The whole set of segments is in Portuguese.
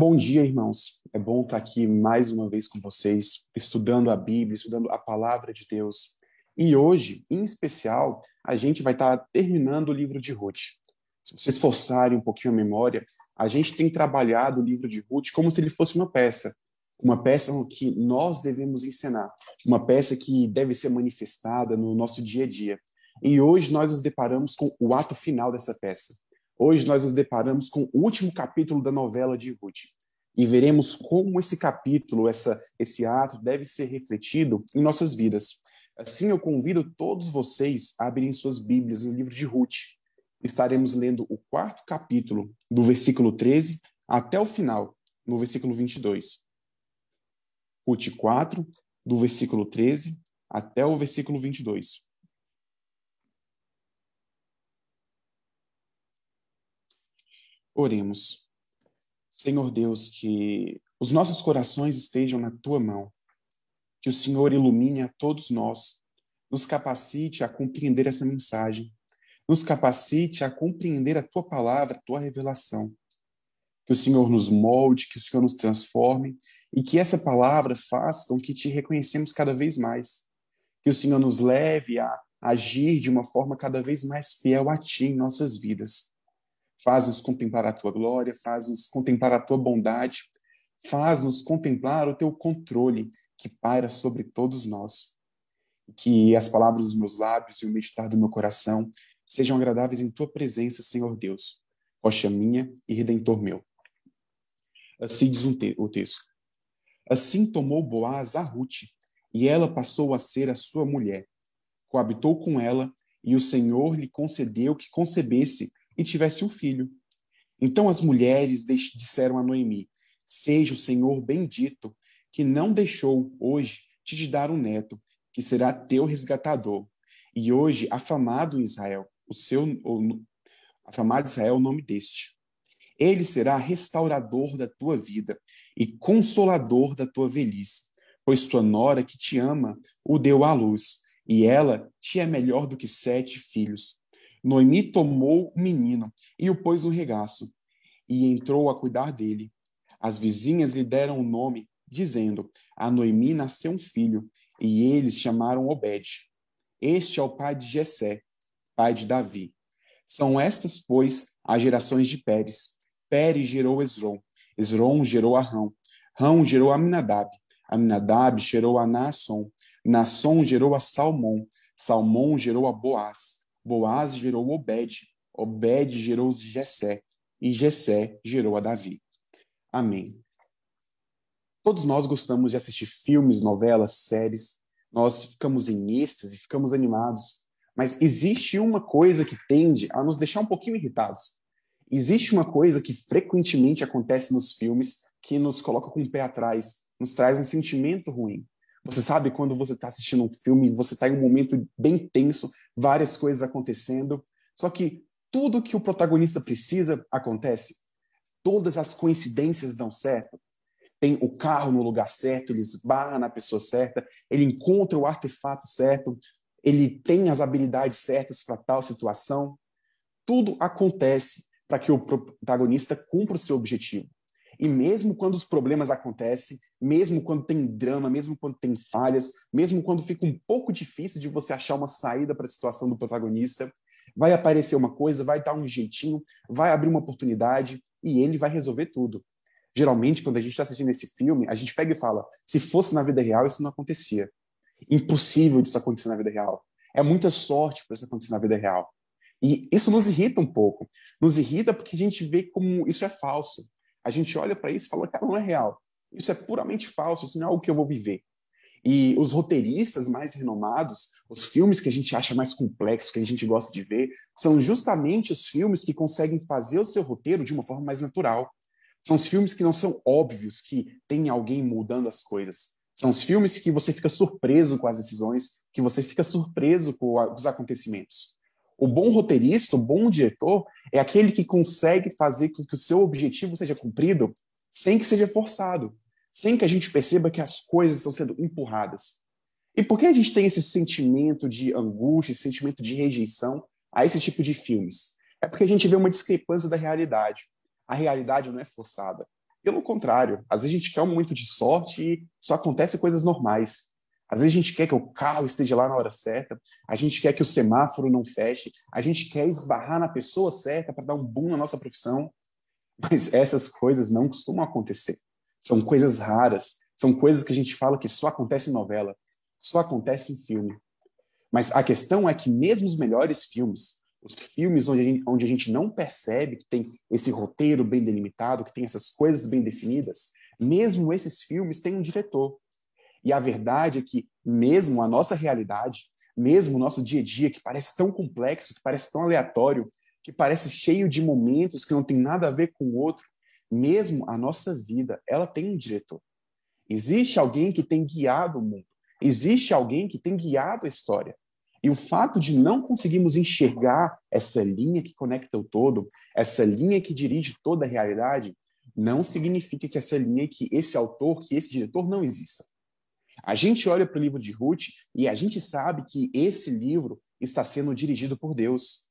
Bom dia, irmãos. É bom estar aqui mais uma vez com vocês, estudando a Bíblia, estudando a palavra de Deus. E hoje, em especial, a gente vai estar terminando o livro de Ruth. Se vocês forçarem um pouquinho a memória, a gente tem trabalhado o livro de Ruth como se ele fosse uma peça. Uma peça que nós devemos ensinar, uma peça que deve ser manifestada no nosso dia a dia. E hoje nós nos deparamos com o ato final dessa peça. Hoje nós nos deparamos com o último capítulo da novela de Ruth e veremos como esse capítulo, essa, esse ato deve ser refletido em nossas vidas. Assim, eu convido todos vocês a abrirem suas Bíblias no livro de Ruth. Estaremos lendo o quarto capítulo, do versículo 13 até o final, no versículo 22. Ruth 4, do versículo 13 até o versículo 22. Oremos. Senhor Deus, que os nossos corações estejam na tua mão, que o Senhor ilumine a todos nós, nos capacite a compreender essa mensagem, nos capacite a compreender a tua palavra, a tua revelação. Que o Senhor nos molde, que o Senhor nos transforme e que essa palavra faça com que te reconhecemos cada vez mais. Que o Senhor nos leve a agir de uma forma cada vez mais fiel a ti em nossas vidas faz-nos contemplar a tua glória, faz-nos contemplar a tua bondade, faz-nos contemplar o teu controle que paira sobre todos nós. Que as palavras dos meus lábios e o meditar do meu coração sejam agradáveis em tua presença, Senhor Deus, rocha minha e redentor meu. Assim diz um te o texto. Assim tomou Boaz a Ruth, e ela passou a ser a sua mulher. Coabitou com ela, e o Senhor lhe concedeu que concebesse e tivesse um filho. Então as mulheres disseram a Noemi: Seja o Senhor bendito, que não deixou hoje te dar um neto, que será teu resgatador. E hoje, afamado em Israel, o seu afamado Israel é o nome deste. Ele será restaurador da tua vida e consolador da tua velhice, pois tua nora que te ama o deu à luz, e ela te é melhor do que sete filhos. Noemi tomou o menino e o pôs no regaço e entrou a cuidar dele. As vizinhas lhe deram o nome, dizendo: A Noemi nasceu um filho, e eles chamaram Obed. Este é o pai de Jessé, pai de Davi. São estas, pois, as gerações de Pérez. Pérez gerou Esron, Esron gerou Arão, Rão gerou Aminadab, Aminadab gerou a Naasson, Naasson gerou a Salmão, Salmão gerou a Boaz, Boaz gerou Obed, Obed gerou Jessé, e Jessé gerou a Davi. Amém. Todos nós gostamos de assistir filmes, novelas, séries, nós ficamos em êxtase, ficamos animados, mas existe uma coisa que tende a nos deixar um pouquinho irritados. Existe uma coisa que frequentemente acontece nos filmes que nos coloca com o pé atrás, nos traz um sentimento ruim. Você sabe quando você está assistindo um filme, você está em um momento bem tenso, várias coisas acontecendo, só que tudo que o protagonista precisa acontece. Todas as coincidências dão certo. Tem o carro no lugar certo, ele esbarra na pessoa certa, ele encontra o artefato certo, ele tem as habilidades certas para tal situação. Tudo acontece para que o protagonista cumpra o seu objetivo. E mesmo quando os problemas acontecem, mesmo quando tem drama, mesmo quando tem falhas, mesmo quando fica um pouco difícil de você achar uma saída para a situação do protagonista, vai aparecer uma coisa, vai dar um jeitinho, vai abrir uma oportunidade e ele vai resolver tudo. Geralmente, quando a gente está assistindo esse filme, a gente pega e fala: se fosse na vida real, isso não acontecia. Impossível disso acontecer na vida real. É muita sorte para isso acontecer na vida real. E isso nos irrita um pouco. Nos irrita porque a gente vê como isso é falso a gente olha para isso e fala, cara, não é real. Isso é puramente falso, isso não é algo que eu vou viver. E os roteiristas mais renomados, os filmes que a gente acha mais complexos, que a gente gosta de ver, são justamente os filmes que conseguem fazer o seu roteiro de uma forma mais natural. São os filmes que não são óbvios que tem alguém mudando as coisas. São os filmes que você fica surpreso com as decisões, que você fica surpreso com os acontecimentos. O bom roteirista, o bom diretor, é aquele que consegue fazer com que o seu objetivo seja cumprido sem que seja forçado, sem que a gente perceba que as coisas estão sendo empurradas. E por que a gente tem esse sentimento de angústia, esse sentimento de rejeição a esse tipo de filmes? É porque a gente vê uma discrepância da realidade. A realidade não é forçada. Pelo contrário, às vezes a gente quer um momento de sorte e só acontece coisas normais. Às vezes a gente quer que o carro esteja lá na hora certa, a gente quer que o semáforo não feche, a gente quer esbarrar na pessoa certa para dar um boom na nossa profissão. Mas essas coisas não costumam acontecer. São coisas raras, são coisas que a gente fala que só acontece em novela, só acontece em filme. Mas a questão é que mesmo os melhores filmes, os filmes onde a, gente, onde a gente não percebe que tem esse roteiro bem delimitado, que tem essas coisas bem definidas, mesmo esses filmes têm um diretor. E a verdade é que, mesmo a nossa realidade, mesmo o nosso dia a dia, que parece tão complexo, que parece tão aleatório, que parece cheio de momentos que não tem nada a ver com o outro, mesmo a nossa vida, ela tem um diretor. Existe alguém que tem guiado o mundo. Existe alguém que tem guiado a história. E o fato de não conseguirmos enxergar essa linha que conecta o todo, essa linha que dirige toda a realidade, não significa que essa linha, que esse autor, que esse diretor não exista. A gente olha para o livro de Ruth e a gente sabe que esse livro está sendo dirigido por Deus.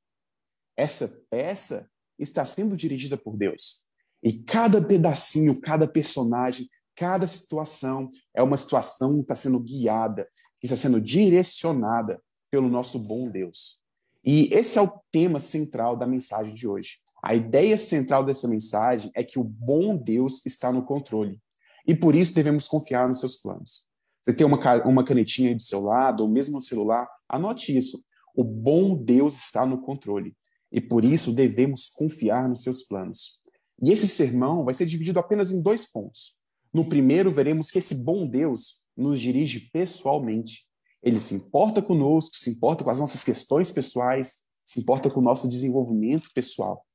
Essa peça está sendo dirigida por Deus. E cada pedacinho, cada personagem, cada situação é uma situação que está sendo guiada, que está sendo direcionada pelo nosso bom Deus. E esse é o tema central da mensagem de hoje. A ideia central dessa mensagem é que o bom Deus está no controle. E por isso devemos confiar nos seus planos. Você tem uma, uma canetinha aí do seu lado, ou mesmo no celular, anote isso. O bom Deus está no controle. E por isso devemos confiar nos seus planos. E esse sermão vai ser dividido apenas em dois pontos. No primeiro, veremos que esse bom Deus nos dirige pessoalmente. Ele se importa conosco, se importa com as nossas questões pessoais, se importa com o nosso desenvolvimento pessoal.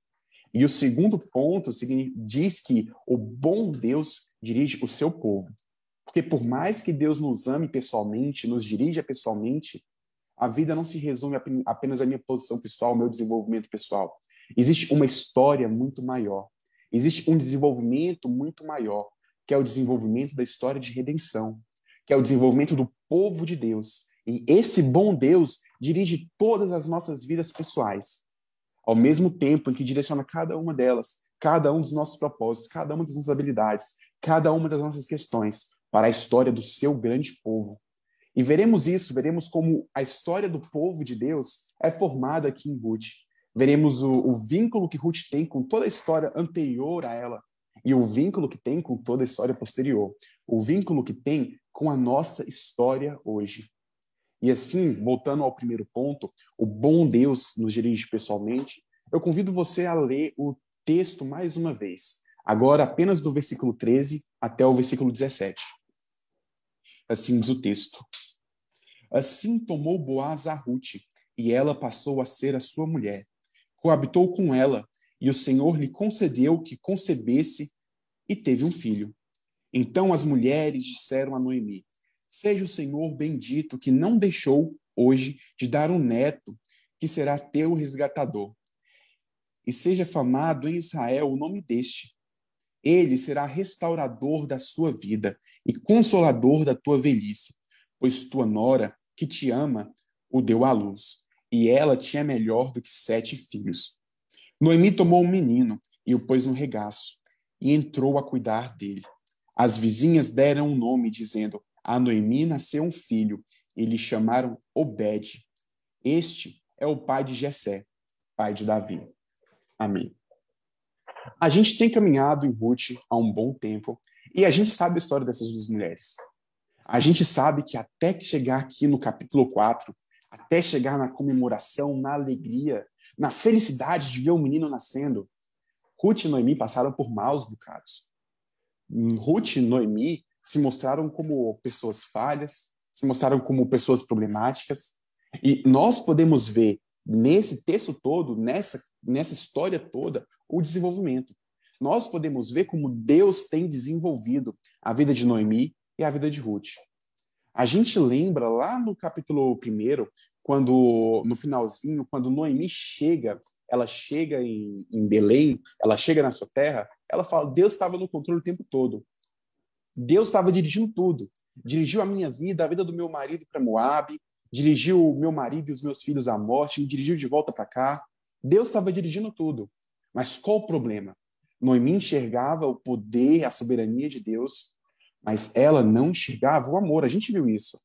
E o segundo ponto diz que o bom Deus dirige o seu povo. Porque por mais que Deus nos ame pessoalmente, nos dirija pessoalmente, a vida não se resume apenas à minha posição pessoal, ao meu desenvolvimento pessoal. Existe uma história muito maior. Existe um desenvolvimento muito maior, que é o desenvolvimento da história de redenção, que é o desenvolvimento do povo de Deus. E esse bom Deus dirige todas as nossas vidas pessoais, ao mesmo tempo em que direciona cada uma delas, cada um dos nossos propósitos, cada uma das nossas habilidades, cada uma das nossas questões para a história do seu grande povo. E veremos isso, veremos como a história do povo de Deus é formada aqui em Ruth. Veremos o, o vínculo que Ruth tem com toda a história anterior a ela e o vínculo que tem com toda a história posterior. O vínculo que tem com a nossa história hoje. E assim, voltando ao primeiro ponto, o bom Deus nos dirige pessoalmente. Eu convido você a ler o texto mais uma vez, agora apenas do versículo 13 até o versículo 17. Assim diz o texto. Assim tomou Boaz a Ruth, e ela passou a ser a sua mulher. Coabitou com ela, e o Senhor lhe concedeu que concebesse e teve um filho. Então as mulheres disseram a Noemi: Seja o Senhor bendito que não deixou hoje de dar um neto que será teu resgatador. E seja famado em Israel o nome deste. Ele será restaurador da sua vida e consolador da tua velhice, pois tua nora, que te ama, o deu à luz, e ela tinha melhor do que sete filhos. Noemi tomou um menino e o pôs no regaço, e entrou a cuidar dele. As vizinhas deram um nome, dizendo: A Noemi nasceu um filho, e lhe chamaram Obed. Este é o pai de Jessé, pai de Davi. Amém. A gente tem caminhado em Ruth há um bom tempo e a gente sabe a história dessas duas mulheres. A gente sabe que até chegar aqui no capítulo 4, até chegar na comemoração, na alegria, na felicidade de ver o um menino nascendo, Ruth e Noemi passaram por maus bocados. Ruth e Noemi se mostraram como pessoas falhas, se mostraram como pessoas problemáticas, e nós podemos ver nesse texto todo, nessa, nessa história toda, o desenvolvimento. Nós podemos ver como Deus tem desenvolvido a vida de Noemi e a vida de Ruth. A gente lembra lá no capítulo 1, quando no finalzinho, quando Noemi chega, ela chega em, em Belém, ela chega na sua terra, ela fala: Deus estava no controle o tempo todo. Deus estava dirigindo tudo. Dirigiu a minha vida, a vida do meu marido para Moab, dirigiu meu marido e os meus filhos à morte, me dirigiu de volta para cá. Deus estava dirigindo tudo. Mas qual o problema? Noemi enxergava o poder, a soberania de Deus, mas ela não enxergava o amor. A gente viu isso.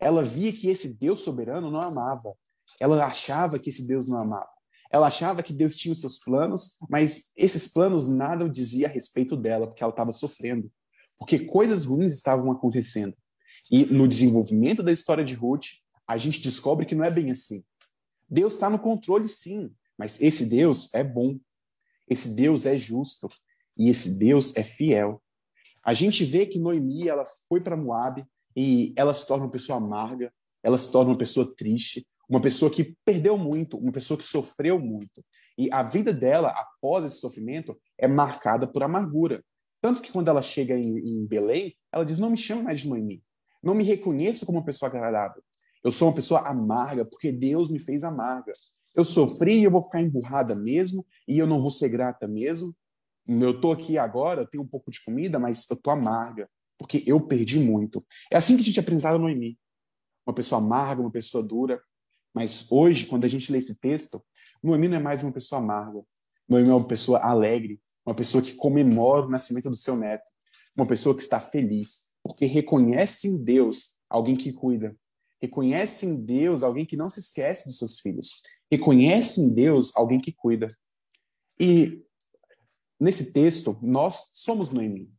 Ela via que esse Deus soberano não amava. Ela achava que esse Deus não amava. Ela achava que Deus tinha os seus planos, mas esses planos nada dizia a respeito dela, porque ela estava sofrendo. Porque coisas ruins estavam acontecendo. E no desenvolvimento da história de Ruth, a gente descobre que não é bem assim. Deus está no controle, sim, mas esse Deus é bom. Esse Deus é justo. E esse Deus é fiel. A gente vê que Noemi ela foi para Moab e ela se torna uma pessoa amarga, ela se torna uma pessoa triste, uma pessoa que perdeu muito, uma pessoa que sofreu muito. E a vida dela, após esse sofrimento, é marcada por amargura. Tanto que quando ela chega em, em Belém, ela diz: Não me chame mais de Noemi. Não me reconheço como uma pessoa agradável. Eu sou uma pessoa amarga porque Deus me fez amarga. Eu sofri e eu vou ficar emburrada mesmo e eu não vou ser grata mesmo. Eu estou aqui agora, eu tenho um pouco de comida, mas eu estou amarga porque eu perdi muito. É assim que a gente é apresentado Noemi. Uma pessoa amarga, uma pessoa dura, mas hoje, quando a gente lê esse texto, Noemi não é mais uma pessoa amarga. Noemi é uma pessoa alegre, uma pessoa que comemora o nascimento do seu neto, uma pessoa que está feliz, porque reconhece em Deus alguém que cuida, reconhece em Deus alguém que não se esquece dos seus filhos, reconhece em Deus alguém que cuida. E nesse texto, nós somos Noemi.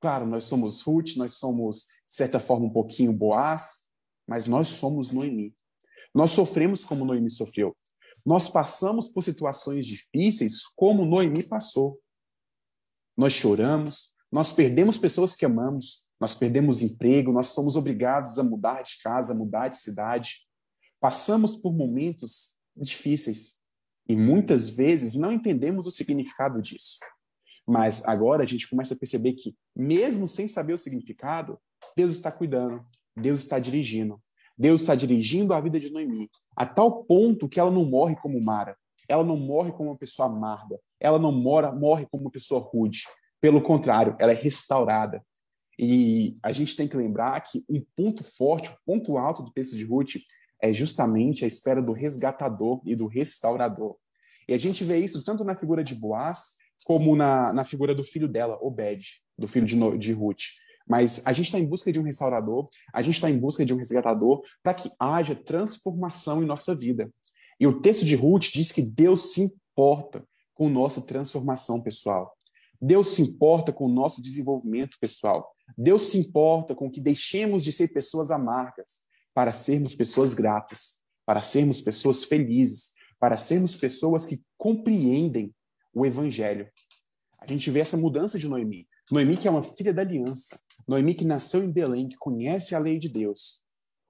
Claro, nós somos Ruth, nós somos, de certa forma, um pouquinho Boaz, mas nós somos Noemi. Nós sofremos como Noemi sofreu. Nós passamos por situações difíceis como Noemi passou. Nós choramos, nós perdemos pessoas que amamos, nós perdemos emprego, nós somos obrigados a mudar de casa, mudar de cidade. Passamos por momentos difíceis e muitas vezes não entendemos o significado disso. Mas agora a gente começa a perceber que, mesmo sem saber o significado, Deus está cuidando, Deus está dirigindo, Deus está dirigindo a vida de Noemi a tal ponto que ela não morre como Mara, ela não morre como uma pessoa amarga, ela não mora, morre como uma pessoa rude. Pelo contrário, ela é restaurada. E a gente tem que lembrar que um ponto forte, um ponto alto do texto de Ruth é justamente a espera do resgatador e do restaurador. E a gente vê isso tanto na figura de Boaz, como na, na figura do filho dela, Obed, do filho de, de Ruth. Mas a gente está em busca de um restaurador, a gente está em busca de um resgatador para que haja transformação em nossa vida. E o texto de Ruth diz que Deus se importa com nossa transformação pessoal. Deus se importa com o nosso desenvolvimento pessoal. Deus se importa com que deixemos de ser pessoas amargas para sermos pessoas gratas, para sermos pessoas felizes, para sermos pessoas que compreendem o evangelho. A gente vê essa mudança de Noemi. Noemi, que é uma filha da aliança. Noemi, que nasceu em Belém, que conhece a lei de Deus.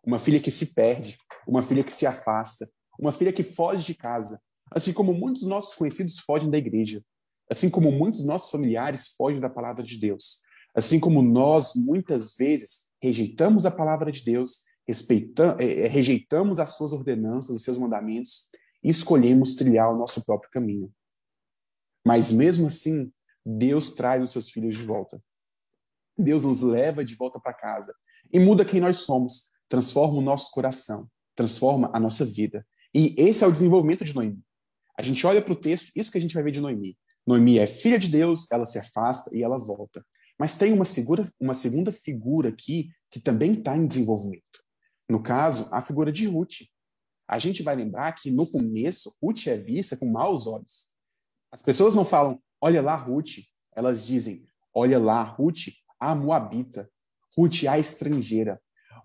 Uma filha que se perde, uma filha que se afasta, uma filha que foge de casa. Assim como muitos nossos conhecidos fogem da igreja. Assim como muitos nossos familiares fogem da palavra de Deus. Assim como nós, muitas vezes, rejeitamos a palavra de Deus, é, é, rejeitamos as suas ordenanças, os seus mandamentos e escolhemos trilhar o nosso próprio caminho. Mas mesmo assim, Deus traz os seus filhos de volta. Deus nos leva de volta para casa e muda quem nós somos, transforma o nosso coração, transforma a nossa vida. E esse é o desenvolvimento de Noemi. A gente olha para o texto, isso que a gente vai ver de Noemi. Noemi é filha de Deus, ela se afasta e ela volta. Mas tem uma, segura, uma segunda figura aqui que também está em desenvolvimento. No caso, a figura de Ruth. A gente vai lembrar que no começo, Ruth é vista com maus olhos. As pessoas não falam, Olha lá, Ruth. Elas dizem: Olha lá, Ruth, a Moabita. Ruth, a estrangeira.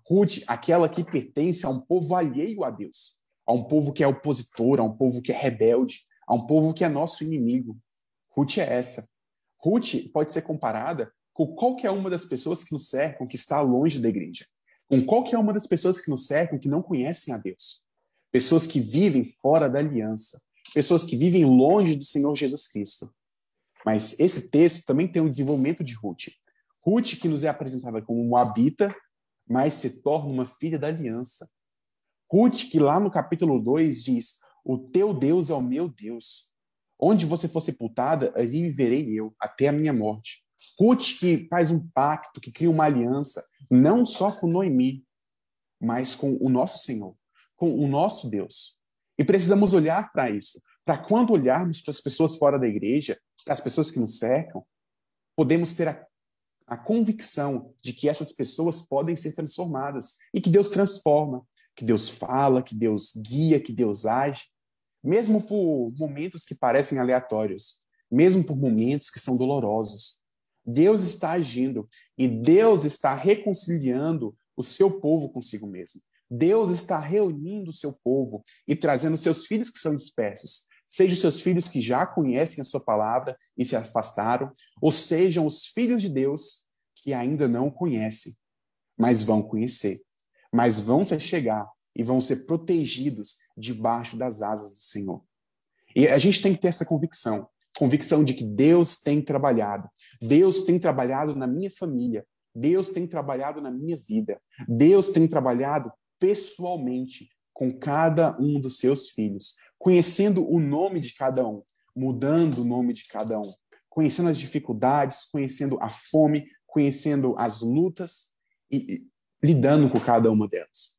Ruth, aquela que pertence a um povo alheio a Deus, a um povo que é opositor, a um povo que é rebelde, a um povo que é nosso inimigo. Ruth é essa. Ruth pode ser comparada com qualquer uma das pessoas que nos cercam que está longe da igreja, com qualquer uma das pessoas que nos cercam que não conhecem a Deus, pessoas que vivem fora da aliança, pessoas que vivem longe do Senhor Jesus Cristo. Mas esse texto também tem um desenvolvimento de Ruth. Ruth, que nos é apresentada como Moabita, mas se torna uma filha da aliança. Ruth, que lá no capítulo 2 diz: O teu Deus é o meu Deus. Onde você for sepultada, ali viverei eu, até a minha morte. Ruth, que faz um pacto, que cria uma aliança, não só com Noemi, mas com o nosso Senhor, com o nosso Deus. E precisamos olhar para isso, para quando olharmos para as pessoas fora da igreja, para as pessoas que nos cercam, podemos ter a, a convicção de que essas pessoas podem ser transformadas e que Deus transforma, que Deus fala, que Deus guia, que Deus age, mesmo por momentos que parecem aleatórios, mesmo por momentos que são dolorosos. Deus está agindo e Deus está reconciliando o seu povo consigo mesmo. Deus está reunindo o seu povo e trazendo seus filhos que são dispersos, sejam os seus filhos que já conhecem a sua palavra e se afastaram, ou sejam os filhos de Deus que ainda não conhecem, mas vão conhecer mas vão se chegar e vão ser protegidos debaixo das asas do Senhor. E a gente tem que ter essa convicção, convicção de que Deus tem trabalhado. Deus tem trabalhado na minha família, Deus tem trabalhado na minha vida. Deus tem trabalhado pessoalmente com cada um dos seus filhos, conhecendo o nome de cada um, mudando o nome de cada um, conhecendo as dificuldades, conhecendo a fome, conhecendo as lutas e, lidando com cada uma delas.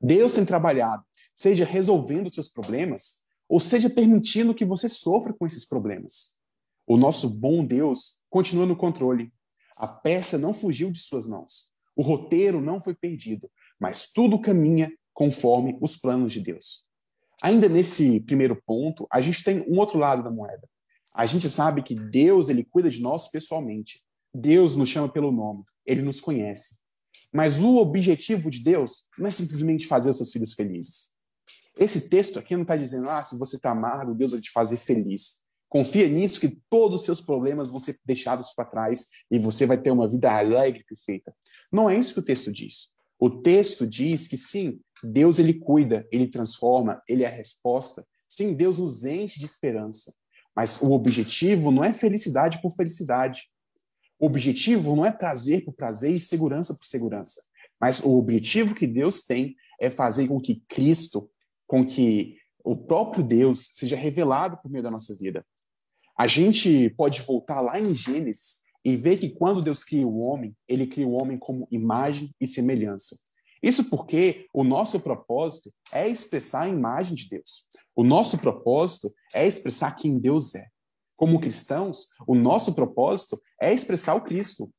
Deus tem trabalhado, seja resolvendo seus problemas, ou seja permitindo que você sofra com esses problemas. O nosso bom Deus continua no controle. A peça não fugiu de suas mãos. O roteiro não foi perdido, mas tudo caminha conforme os planos de Deus. Ainda nesse primeiro ponto, a gente tem um outro lado da moeda. A gente sabe que Deus ele cuida de nós pessoalmente. Deus nos chama pelo nome, ele nos conhece. Mas o objetivo de Deus não é simplesmente fazer os seus filhos felizes. Esse texto aqui não está dizendo, ah, se você está amargo, Deus vai te fazer feliz. Confia nisso que todos os seus problemas vão ser deixados para trás e você vai ter uma vida alegre e perfeita. Não é isso que o texto diz. O texto diz que sim, Deus ele cuida, ele transforma, ele é a resposta. Sim, Deus nos enche de esperança. Mas o objetivo não é felicidade por felicidade. O objetivo não é prazer por prazer e segurança por segurança, mas o objetivo que Deus tem é fazer com que Cristo, com que o próprio Deus seja revelado por meio da nossa vida. A gente pode voltar lá em Gênesis e ver que quando Deus cria o homem, ele cria o homem como imagem e semelhança. Isso porque o nosso propósito é expressar a imagem de Deus. O nosso propósito é expressar quem Deus é. Como cristãos, o nosso propósito é expressar o Cristo,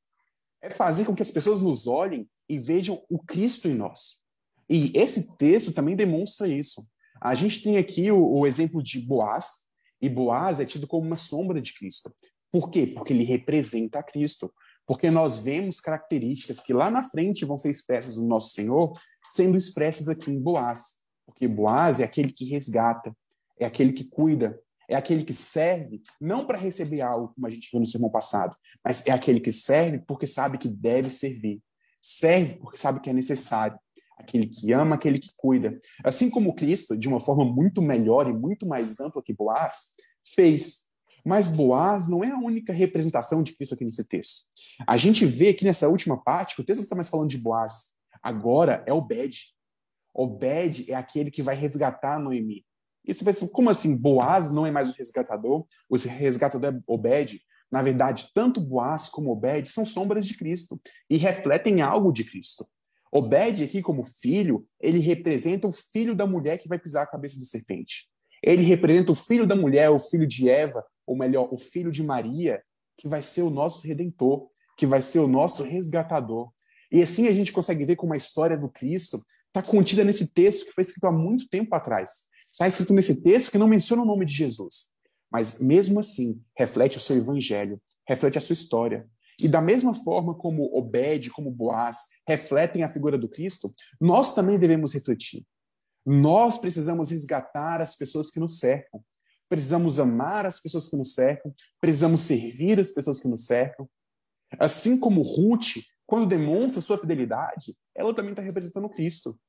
é fazer com que as pessoas nos olhem e vejam o Cristo em nós. E esse texto também demonstra isso. A gente tem aqui o, o exemplo de Boaz, e Boaz é tido como uma sombra de Cristo. Por quê? Porque ele representa a Cristo. Porque nós vemos características que lá na frente vão ser expressas no nosso Senhor, sendo expressas aqui em Boaz. Porque Boaz é aquele que resgata, é aquele que cuida, é aquele que serve não para receber algo, como a gente viu no sermão passado, mas é aquele que serve porque sabe que deve servir. Serve porque sabe que é necessário. Aquele que ama, aquele que cuida. Assim como Cristo, de uma forma muito melhor e muito mais ampla que Boaz, fez. Mas Boaz não é a única representação de Cristo aqui nesse texto. A gente vê aqui nessa última parte que o texto não está mais falando de Boaz. Agora é Obed. Obed é aquele que vai resgatar Noemi. E você pensa, como assim? Boaz não é mais o resgatador? O resgatador é Obed? Na verdade, tanto Boaz como Obed são sombras de Cristo e refletem algo de Cristo. Obed aqui como filho, ele representa o filho da mulher que vai pisar a cabeça da serpente. Ele representa o filho da mulher, o filho de Eva, ou melhor, o filho de Maria, que vai ser o nosso redentor, que vai ser o nosso resgatador. E assim a gente consegue ver como a história do Cristo está contida nesse texto que foi escrito há muito tempo atrás. Está escrito nesse texto que não menciona o nome de Jesus, mas mesmo assim reflete o seu evangelho, reflete a sua história. E da mesma forma como Obed, como Boaz refletem a figura do Cristo, nós também devemos refletir. Nós precisamos resgatar as pessoas que nos cercam. Precisamos amar as pessoas que nos cercam, precisamos servir as pessoas que nos cercam. Assim como Ruth, quando demonstra sua fidelidade, ela também está representando Cristo.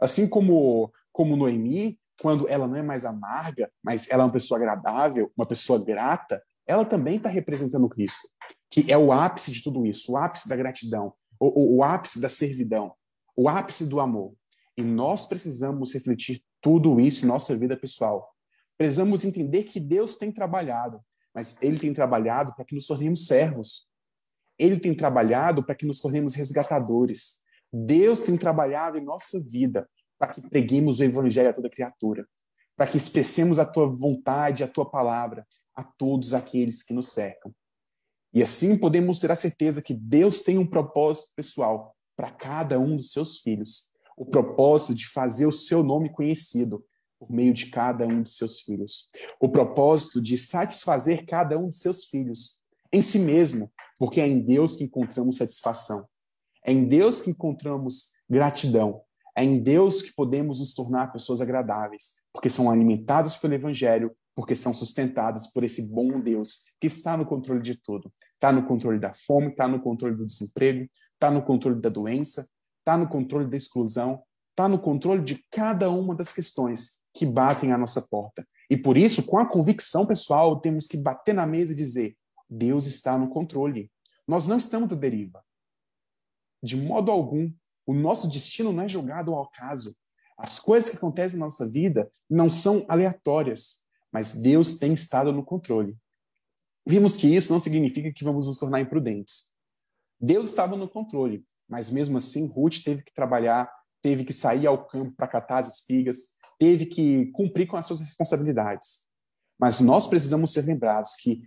Assim como, como Noemi, quando ela não é mais amarga, mas ela é uma pessoa agradável, uma pessoa grata, ela também está representando Cristo, que é o ápice de tudo isso, o ápice da gratidão, o, o, o ápice da servidão, o ápice do amor. E nós precisamos refletir tudo isso em nossa vida pessoal. Precisamos entender que Deus tem trabalhado, mas Ele tem trabalhado para que nos tornemos servos. Ele tem trabalhado para que nos tornemos resgatadores. Deus tem trabalhado em nossa vida para que preguemos o evangelho a toda criatura, para que expressemos a tua vontade, a tua palavra, a todos aqueles que nos cercam. E assim podemos ter a certeza que Deus tem um propósito pessoal para cada um dos seus filhos, o propósito de fazer o seu nome conhecido por meio de cada um dos seus filhos, o propósito de satisfazer cada um dos seus filhos em si mesmo, porque é em Deus que encontramos satisfação, é em Deus que encontramos gratidão, é em Deus que podemos nos tornar pessoas agradáveis, porque são alimentadas pelo Evangelho, porque são sustentadas por esse bom Deus que está no controle de tudo. Está no controle da fome, está no controle do desemprego, está no controle da doença, está no controle da exclusão, está no controle de cada uma das questões que batem à nossa porta. E por isso, com a convicção pessoal, temos que bater na mesa e dizer: Deus está no controle. Nós não estamos à deriva. De modo algum, o nosso destino não é jogado ao acaso. As coisas que acontecem na nossa vida não são aleatórias, mas Deus tem estado no controle. Vimos que isso não significa que vamos nos tornar imprudentes. Deus estava no controle, mas mesmo assim Ruth teve que trabalhar, teve que sair ao campo para catar as espigas, teve que cumprir com as suas responsabilidades. Mas nós precisamos ser lembrados que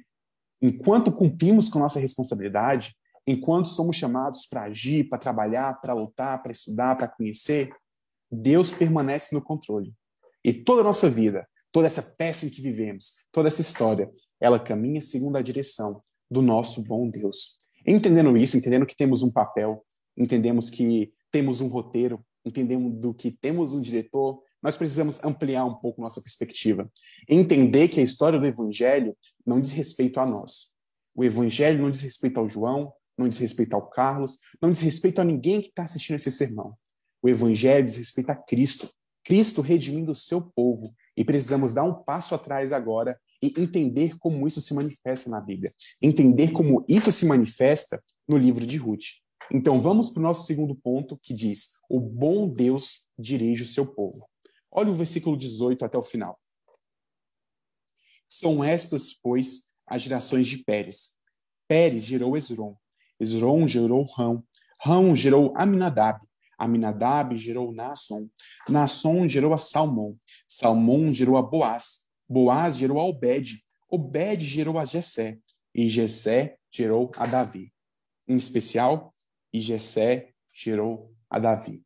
enquanto cumprimos com nossa responsabilidade, enquanto somos chamados para agir, para trabalhar, para lutar, para estudar, para conhecer, Deus permanece no controle. E toda a nossa vida, toda essa peça em que vivemos, toda essa história, ela caminha segundo a direção do nosso bom Deus. Entendendo isso, entendendo que temos um papel, entendemos que temos um roteiro, entendemos do que temos um diretor, nós precisamos ampliar um pouco nossa perspectiva. Entender que a história do Evangelho não diz respeito a nós. O Evangelho não diz respeito ao João, não diz respeito ao Carlos, não diz respeito a ninguém que está assistindo esse sermão. O Evangelho diz respeito a Cristo, Cristo redimindo o seu povo. E precisamos dar um passo atrás agora e entender como isso se manifesta na Bíblia. Entender como isso se manifesta no livro de Ruth. Então vamos para o nosso segundo ponto, que diz: O bom Deus dirige o seu povo. Olha o versículo 18 até o final. São estas, pois, as gerações de Pérez. Pérez gerou Esron, Esron gerou Rão. Rão gerou Aminadab. Aminadab gerou Nasson. Nasson gerou a Salmão. Salmão gerou a Boaz. Boaz gerou a Obed. Obed gerou a Jessé. E Jessé gerou a Davi. Em especial, e Jessé gerou a Davi.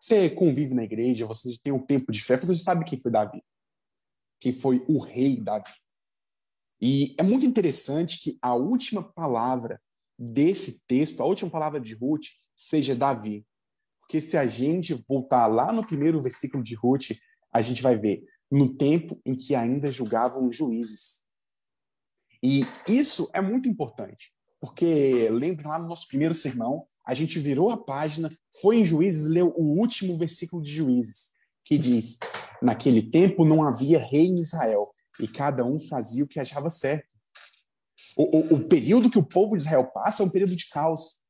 Você convive na igreja, você tem um tempo de fé, você sabe quem foi Davi. Quem foi o rei Davi. E é muito interessante que a última palavra desse texto, a última palavra de Ruth, seja Davi. Porque se a gente voltar lá no primeiro versículo de Ruth, a gente vai ver no tempo em que ainda julgavam os juízes. E isso é muito importante, porque lembrem lá no nosso primeiro sermão, a gente virou a página, foi em Juízes, leu o último versículo de Juízes, que diz: Naquele tempo não havia rei em Israel, e cada um fazia o que achava certo. O, o, o, período que o povo de Israel passa é um período de caos.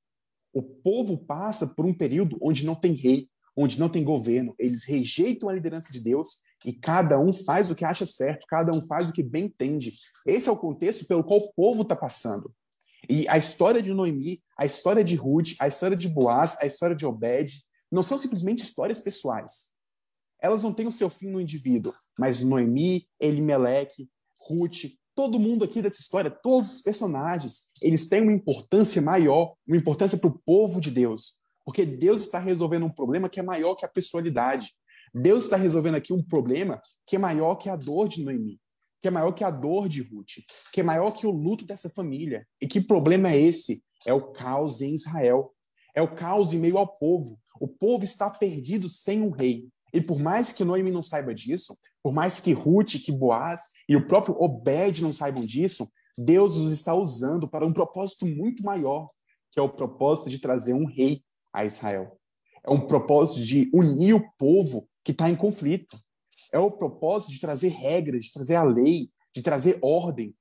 O povo passa por um período onde não tem rei, onde não tem governo. Eles rejeitam a liderança de Deus e cada um faz o que acha certo, cada um faz o que bem entende. Esse é o contexto pelo qual o povo está passando. E a história de Noemi, a história de Ruth, a história de Boaz, a história de Obed, não são simplesmente histórias pessoais. Elas não têm o seu fim no indivíduo, mas Noemi, Elimelec, Ruth, todo mundo aqui dessa história, todos os personagens, eles têm uma importância maior, uma importância para o povo de Deus. Porque Deus está resolvendo um problema que é maior que a pessoalidade. Deus está resolvendo aqui um problema que é maior que a dor de Noemi, que é maior que a dor de Ruth, que é maior que o luto dessa família. E que problema é esse? É o caos em Israel. É o caos em meio ao povo. O povo está perdido sem um rei. E por mais que Noemi não saiba disso, por mais que Ruth, que Boaz e o próprio Obed não saibam disso, Deus os está usando para um propósito muito maior, que é o propósito de trazer um rei a Israel. É um propósito de unir o povo que está em conflito. É o propósito de trazer regras, de trazer a lei, de trazer ordem.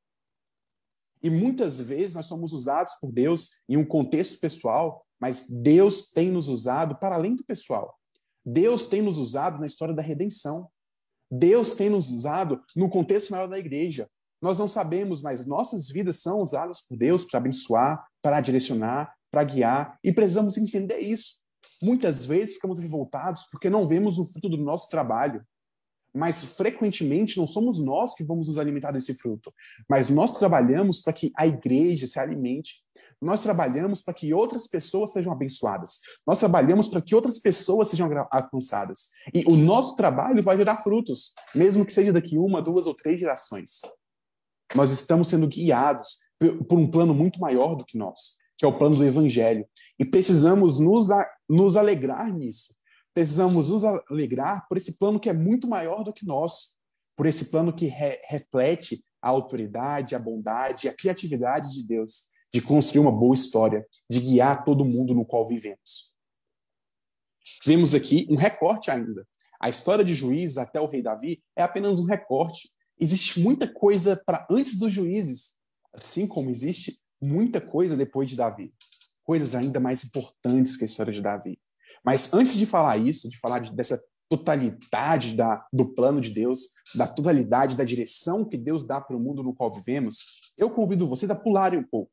E muitas vezes nós somos usados por Deus em um contexto pessoal, mas Deus tem nos usado para além do pessoal. Deus tem nos usado na história da redenção. Deus tem nos usado no contexto maior da igreja. Nós não sabemos, mas nossas vidas são usadas por Deus para abençoar, para direcionar, para guiar, e precisamos entender isso. Muitas vezes ficamos revoltados porque não vemos o fruto do nosso trabalho. mas frequentemente não somos nós que vamos nos alimentar desse fruto, mas nós trabalhamos para que a igreja se alimente. Nós trabalhamos para que outras pessoas sejam abençoadas. Nós trabalhamos para que outras pessoas sejam alcançadas. E o nosso trabalho vai gerar frutos, mesmo que seja daqui uma, duas ou três gerações. Nós estamos sendo guiados por um plano muito maior do que nós, que é o plano do evangelho. E precisamos nos, nos alegrar nisso. Precisamos nos alegrar por esse plano que é muito maior do que nós, por esse plano que re reflete a autoridade, a bondade, a criatividade de Deus, de construir uma boa história, de guiar todo mundo no qual vivemos. Vemos aqui um recorte ainda. A história de juízes até o rei Davi é apenas um recorte. Existe muita coisa para antes dos juízes, assim como existe muita coisa depois de Davi. Coisas ainda mais importantes que a história de Davi. Mas antes de falar isso, de falar dessa totalidade da, do plano de Deus, da totalidade da direção que Deus dá para o mundo no qual vivemos, eu convido vocês a pularem um pouco.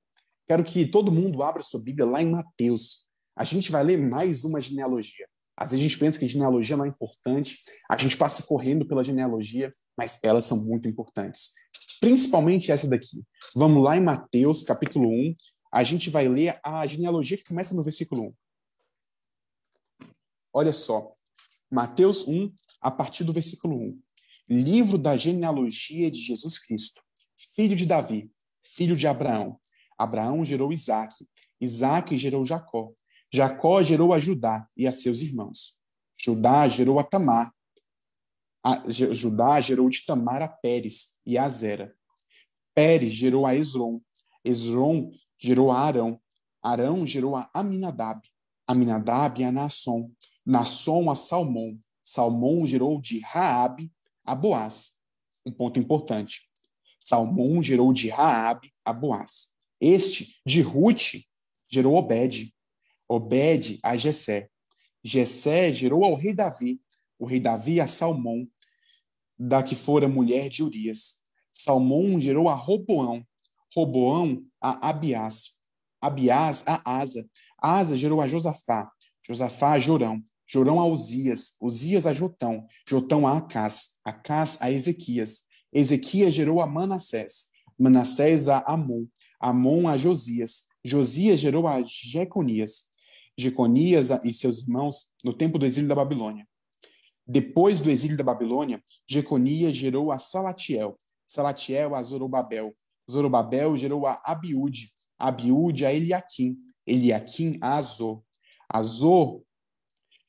Quero que todo mundo abra sua Bíblia lá em Mateus. A gente vai ler mais uma genealogia. Às vezes a gente pensa que genealogia não é importante, a gente passa correndo pela genealogia, mas elas são muito importantes. Principalmente essa daqui. Vamos lá em Mateus, capítulo 1. A gente vai ler a genealogia que começa no versículo 1. Olha só, Mateus 1, a partir do versículo 1. Livro da genealogia de Jesus Cristo, filho de Davi, filho de Abraão. Abraão gerou Isaac, Isaac gerou Jacó. Jacó gerou a Judá e a seus irmãos. Judá gerou a Tamar. A, Judá gerou de Tamar a Pérez e a Zera. Pérez gerou a Esron. Esron gerou a Arão. Arão gerou a Aminadab. Aminadab a Naasson. Nasson a Salmão. Salmão gerou de Raabe a Boaz. Um ponto importante. Salmão gerou de Raabe a Boaz. Este, de Ruth, gerou Obed. Obed a Jessé. Jessé gerou ao rei Davi. O rei Davi a Salmão, da que fora mulher de Urias. Salmão gerou a Roboão. Roboão a Abiás. Abiás a Asa. Asa gerou a Josafá. Josafá a Jorão. Jorão a Uzias, Uzias a Jotão, Jotão a Acás, Acás a Ezequias. Ezequias gerou a Manassés, Manassés a Amon, Amon a Josias, Josias gerou a Jeconias, Jeconias e seus irmãos no tempo do exílio da Babilônia. Depois do exílio da Babilônia, Jeconias gerou a Salatiel, Salatiel a Zorobabel, Zorobabel gerou a Abiúde, Abiúde a Eliaquim, Eliaquim a Azor, Azor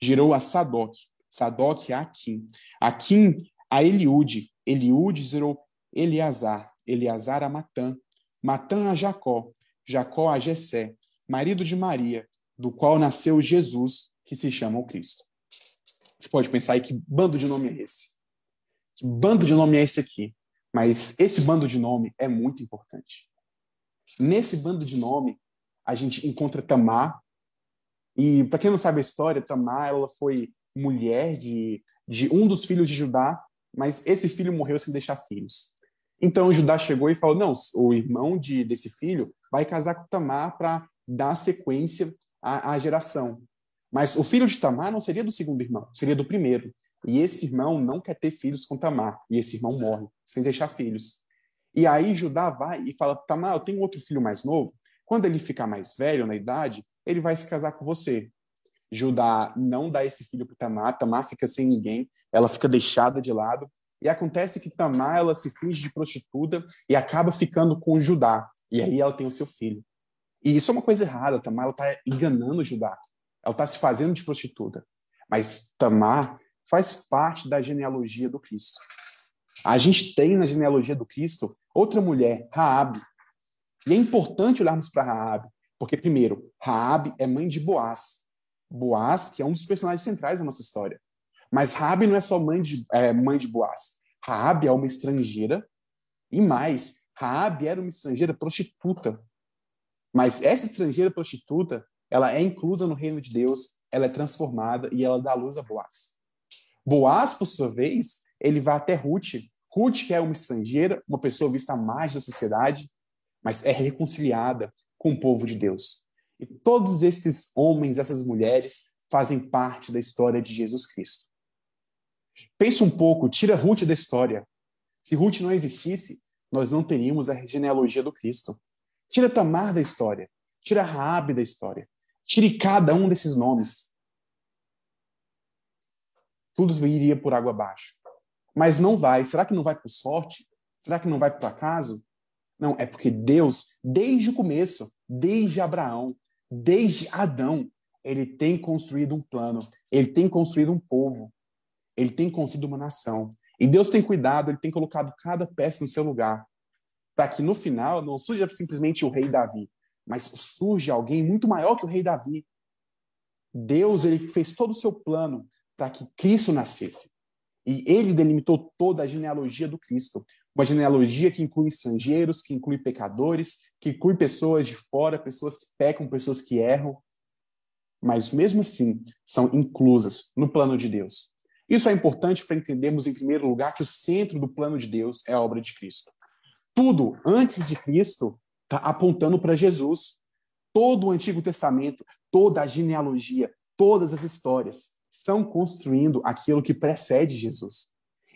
gerou a Sadoc, Sadoc a Aquim, Aquim a Eliude, Eliude gerou Eleazar, Eleazar a Matã, Matã a Jacó, Jacó a Jessé, marido de Maria, do qual nasceu Jesus, que se chama o Cristo. Você pode pensar aí que bando de nome é esse? Que bando de nome é esse aqui? Mas esse bando de nome é muito importante. Nesse bando de nome, a gente encontra Tamar, e para quem não sabe a história, Tamar ela foi mulher de, de um dos filhos de Judá, mas esse filho morreu sem deixar filhos. Então Judá chegou e falou: não, o irmão de, desse filho vai casar com Tamar para dar sequência à, à geração. Mas o filho de Tamar não seria do segundo irmão, seria do primeiro. E esse irmão não quer ter filhos com Tamar. E esse irmão morre, sem deixar filhos. E aí Judá vai e fala: Tamar, eu tenho outro filho mais novo. Quando ele ficar mais velho na idade, ele vai se casar com você. Judá não dá esse filho para Tamar, Tamar fica sem ninguém, ela fica deixada de lado. E acontece que Tamar ela se finge de prostituta e acaba ficando com Judá. E aí ela tem o seu filho. E isso é uma coisa errada. Tamar está enganando Judá. Ela está se fazendo de prostituta. Mas Tamar faz parte da genealogia do Cristo. A gente tem na genealogia do Cristo outra mulher, Raabe. E é importante olharmos para Raabe, porque, primeiro, Raab é mãe de Boaz. Boaz, que é um dos personagens centrais da nossa história. Mas Raab não é só mãe de, é, mãe de Boaz. Raab é uma estrangeira. E mais, Raab era uma estrangeira prostituta. Mas essa estrangeira prostituta, ela é inclusa no reino de Deus, ela é transformada e ela dá luz a Boaz. Boaz, por sua vez, ele vai até Ruth. Ruth, que é uma estrangeira, uma pessoa vista margem da sociedade, mas é reconciliada, com o povo de Deus. E todos esses homens, essas mulheres, fazem parte da história de Jesus Cristo. Pense um pouco, tira Ruth da história. Se Ruth não existisse, nós não teríamos a genealogia do Cristo. Tira Tamar da história. Tira Raabe da história. Tire cada um desses nomes. Tudo iria por água abaixo. Mas não vai. Será que não vai por sorte? Será que não vai por acaso? Não, é porque Deus, desde o começo, desde Abraão, desde Adão, ele tem construído um plano, ele tem construído um povo, ele tem construído uma nação. E Deus tem cuidado, ele tem colocado cada peça no seu lugar, para que no final não surja simplesmente o rei Davi, mas surge alguém muito maior que o rei Davi. Deus ele fez todo o seu plano para que Cristo nascesse. E ele delimitou toda a genealogia do Cristo. Uma genealogia que inclui estrangeiros, que inclui pecadores, que inclui pessoas de fora, pessoas que pecam, pessoas que erram. Mas mesmo assim, são inclusas no plano de Deus. Isso é importante para entendermos, em primeiro lugar, que o centro do plano de Deus é a obra de Cristo. Tudo antes de Cristo está apontando para Jesus. Todo o Antigo Testamento, toda a genealogia, todas as histórias estão construindo aquilo que precede Jesus.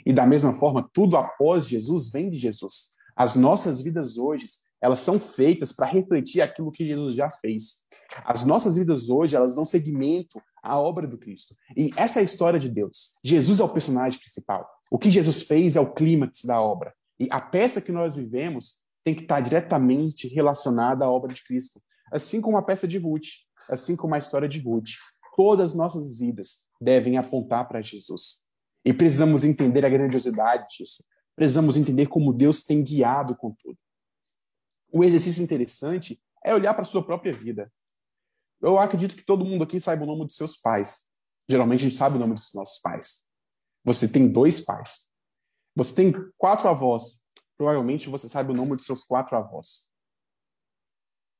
E da mesma forma, tudo após Jesus vem de Jesus. As nossas vidas hoje, elas são feitas para refletir aquilo que Jesus já fez. As nossas vidas hoje, elas dão seguimento à obra do Cristo. E essa é a história de Deus. Jesus é o personagem principal. O que Jesus fez é o clímax da obra. E a peça que nós vivemos tem que estar diretamente relacionada à obra de Cristo. Assim como a peça de Ruth, assim como a história de Ruth. Todas as nossas vidas devem apontar para Jesus. E precisamos entender a grandiosidade disso. Precisamos entender como Deus tem guiado com tudo. O exercício interessante é olhar para a sua própria vida. Eu acredito que todo mundo aqui saiba o nome dos seus pais. Geralmente a gente sabe o nome dos nossos pais. Você tem dois pais. Você tem quatro avós. Provavelmente você sabe o nome dos seus quatro avós.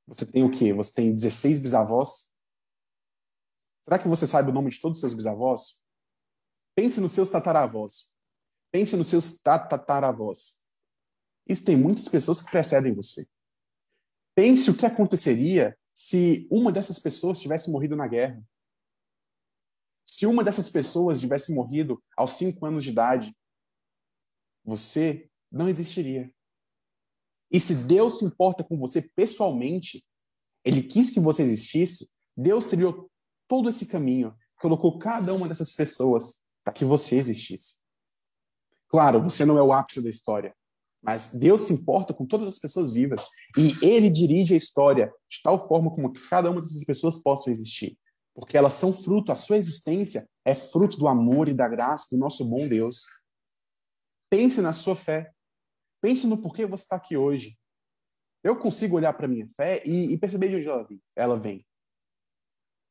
Você tem o quê? Você tem 16 bisavós? Será que você sabe o nome de todos os seus bisavós? Pense nos seus tataravós. Pense nos seus tataravós. Isso tem muitas pessoas que precedem você. Pense o que aconteceria se uma dessas pessoas tivesse morrido na guerra. Se uma dessas pessoas tivesse morrido aos cinco anos de idade, você não existiria. E se Deus se importa com você pessoalmente, Ele quis que você existisse, Deus trilhou todo esse caminho, colocou cada uma dessas pessoas para que você existisse. Claro, você não é o ápice da história, mas Deus se importa com todas as pessoas vivas e Ele dirige a história de tal forma como que cada uma dessas pessoas possa existir, porque elas são fruto, a sua existência é fruto do amor e da graça do nosso bom Deus. Pense na sua fé, pense no porquê você está aqui hoje. Eu consigo olhar para minha fé e, e, perceber de onde ela vem. Ela vem.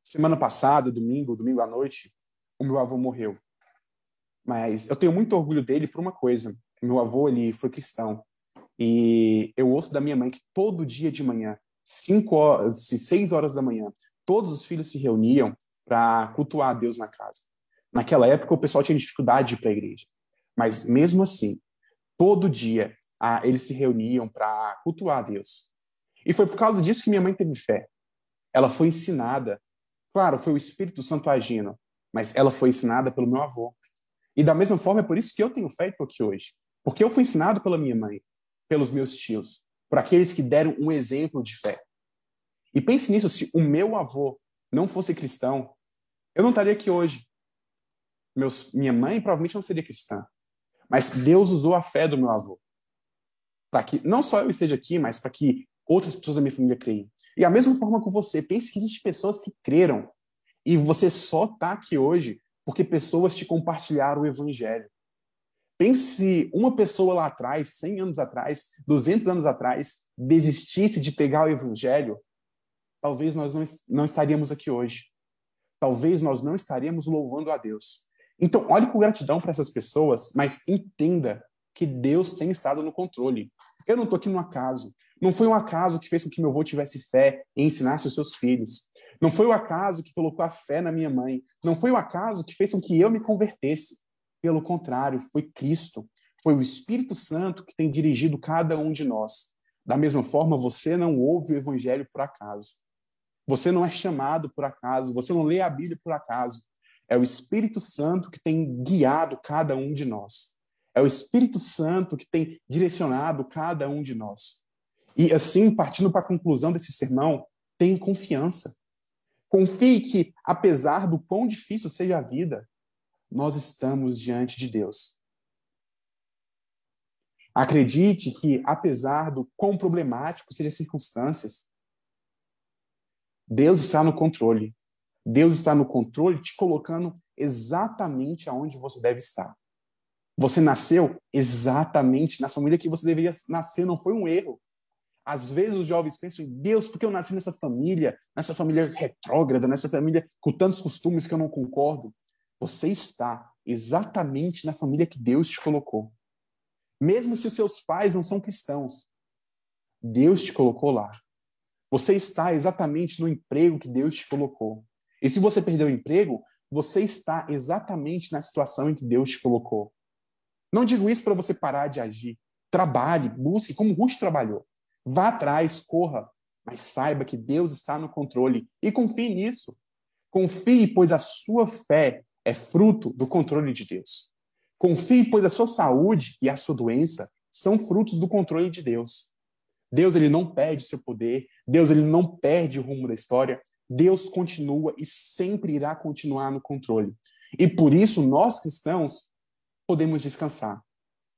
Semana passada, domingo, domingo à noite, o meu avô morreu. Mas eu tenho muito orgulho dele por uma coisa meu avô ele foi cristão e eu ouço da minha mãe que todo dia de manhã, cinco horas, seis horas da manhã, todos os filhos se reuniam para cultuar a Deus na casa. Naquela época o pessoal tinha dificuldade para a igreja, mas mesmo assim, todo dia ah, eles se reuniam para cultuar a Deus. E foi por causa disso que minha mãe teve fé. Ela foi ensinada, claro, foi o Espírito Santo agindo, mas ela foi ensinada pelo meu avô. E da mesma forma é por isso que eu tenho fé e aqui hoje. Porque eu fui ensinado pela minha mãe, pelos meus tios, por aqueles que deram um exemplo de fé. E pense nisso, se o meu avô não fosse cristão, eu não estaria aqui hoje. Meus, minha mãe provavelmente não seria cristã. Mas Deus usou a fé do meu avô. Para que não só eu esteja aqui, mas para que outras pessoas da minha família creiam. E a mesma forma com você, pense que existem pessoas que creram. E você só está aqui hoje porque pessoas te compartilharam o evangelho. Pense se uma pessoa lá atrás, 100 anos atrás, 200 anos atrás, desistisse de pegar o evangelho, talvez nós não, não estaríamos aqui hoje. Talvez nós não estaríamos louvando a Deus. Então, olhe com gratidão para essas pessoas, mas entenda que Deus tem estado no controle. Eu não estou aqui no acaso. Não foi um acaso que fez com que meu avô tivesse fé e ensinasse os seus filhos. Não foi o acaso que colocou a fé na minha mãe. Não foi o acaso que fez com que eu me convertesse. Pelo contrário, foi Cristo, foi o Espírito Santo que tem dirigido cada um de nós. Da mesma forma, você não ouve o Evangelho por acaso. Você não é chamado por acaso. Você não lê a Bíblia por acaso. É o Espírito Santo que tem guiado cada um de nós. É o Espírito Santo que tem direcionado cada um de nós. E assim, partindo para a conclusão desse sermão, tenha confiança. Confie que, apesar do quão difícil seja a vida, nós estamos diante de Deus. Acredite que, apesar do quão problemático sejam as circunstâncias, Deus está no controle. Deus está no controle, te colocando exatamente aonde você deve estar. Você nasceu exatamente na família que você deveria nascer, não foi um erro. Às vezes os jovens pensam em Deus, porque eu nasci nessa família, nessa família retrógrada, nessa família com tantos costumes que eu não concordo. Você está exatamente na família que Deus te colocou. Mesmo se os seus pais não são cristãos, Deus te colocou lá. Você está exatamente no emprego que Deus te colocou. E se você perdeu o emprego, você está exatamente na situação em que Deus te colocou. Não digo isso para você parar de agir. Trabalhe, busque, como Ruth trabalhou. Vá atrás, corra, mas saiba que Deus está no controle e confie nisso. Confie, pois a sua fé é fruto do controle de Deus. Confie, pois a sua saúde e a sua doença são frutos do controle de Deus. Deus ele não perde seu poder, Deus ele não perde o rumo da história, Deus continua e sempre irá continuar no controle. E por isso nós cristãos podemos descansar.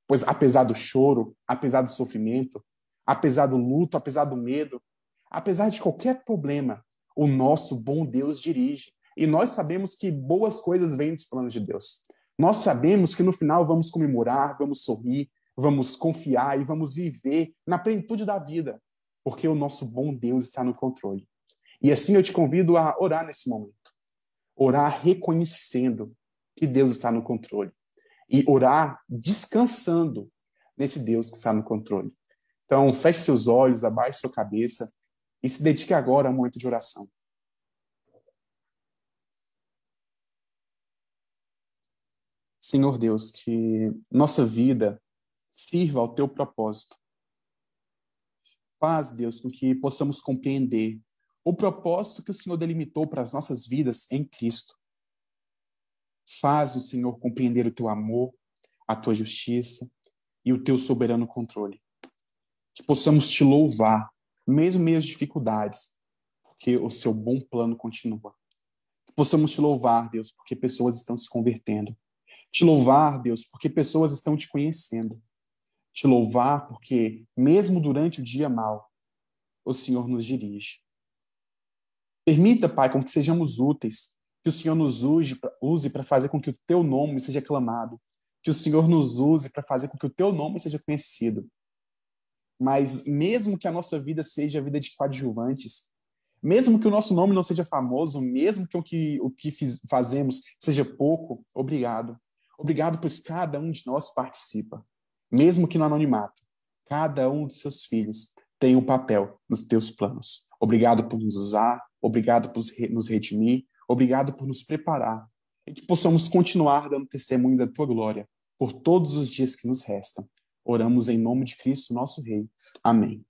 Pois apesar do choro, apesar do sofrimento, apesar do luto, apesar do medo, apesar de qualquer problema, o nosso bom Deus dirige. E nós sabemos que boas coisas vêm dos planos de Deus. Nós sabemos que no final vamos comemorar, vamos sorrir, vamos confiar e vamos viver na plenitude da vida, porque o nosso bom Deus está no controle. E assim eu te convido a orar nesse momento. Orar reconhecendo que Deus está no controle. E orar descansando nesse Deus que está no controle. Então, feche seus olhos, abaixe sua cabeça e se dedique agora a um momento de oração. Senhor Deus, que nossa vida sirva ao teu propósito. Faz, Deus, com que possamos compreender o propósito que o Senhor delimitou para as nossas vidas em Cristo. Faz o Senhor compreender o teu amor, a tua justiça e o teu soberano controle que possamos te louvar, mesmo meio às dificuldades, porque o seu bom plano continua. Que possamos te louvar, Deus, porque pessoas estão se convertendo. Te louvar, Deus, porque pessoas estão te conhecendo. Te louvar porque, mesmo durante o dia mal, o Senhor nos dirige. Permita, Pai, com que sejamos úteis, que o Senhor nos use, para fazer com que o teu nome seja clamado, que o Senhor nos use para fazer com que o teu nome seja conhecido mas mesmo que a nossa vida seja a vida de coadjuvantes, mesmo que o nosso nome não seja famoso, mesmo que o que, o que fiz, fazemos seja pouco, obrigado. Obrigado, pois cada um de nós participa, mesmo que no anonimato. Cada um dos seus filhos tem um papel nos teus planos. Obrigado por nos usar, obrigado por nos redimir, obrigado por nos preparar e que possamos continuar dando testemunho da tua glória por todos os dias que nos restam. Oramos em nome de Cristo, nosso Rei. Amém.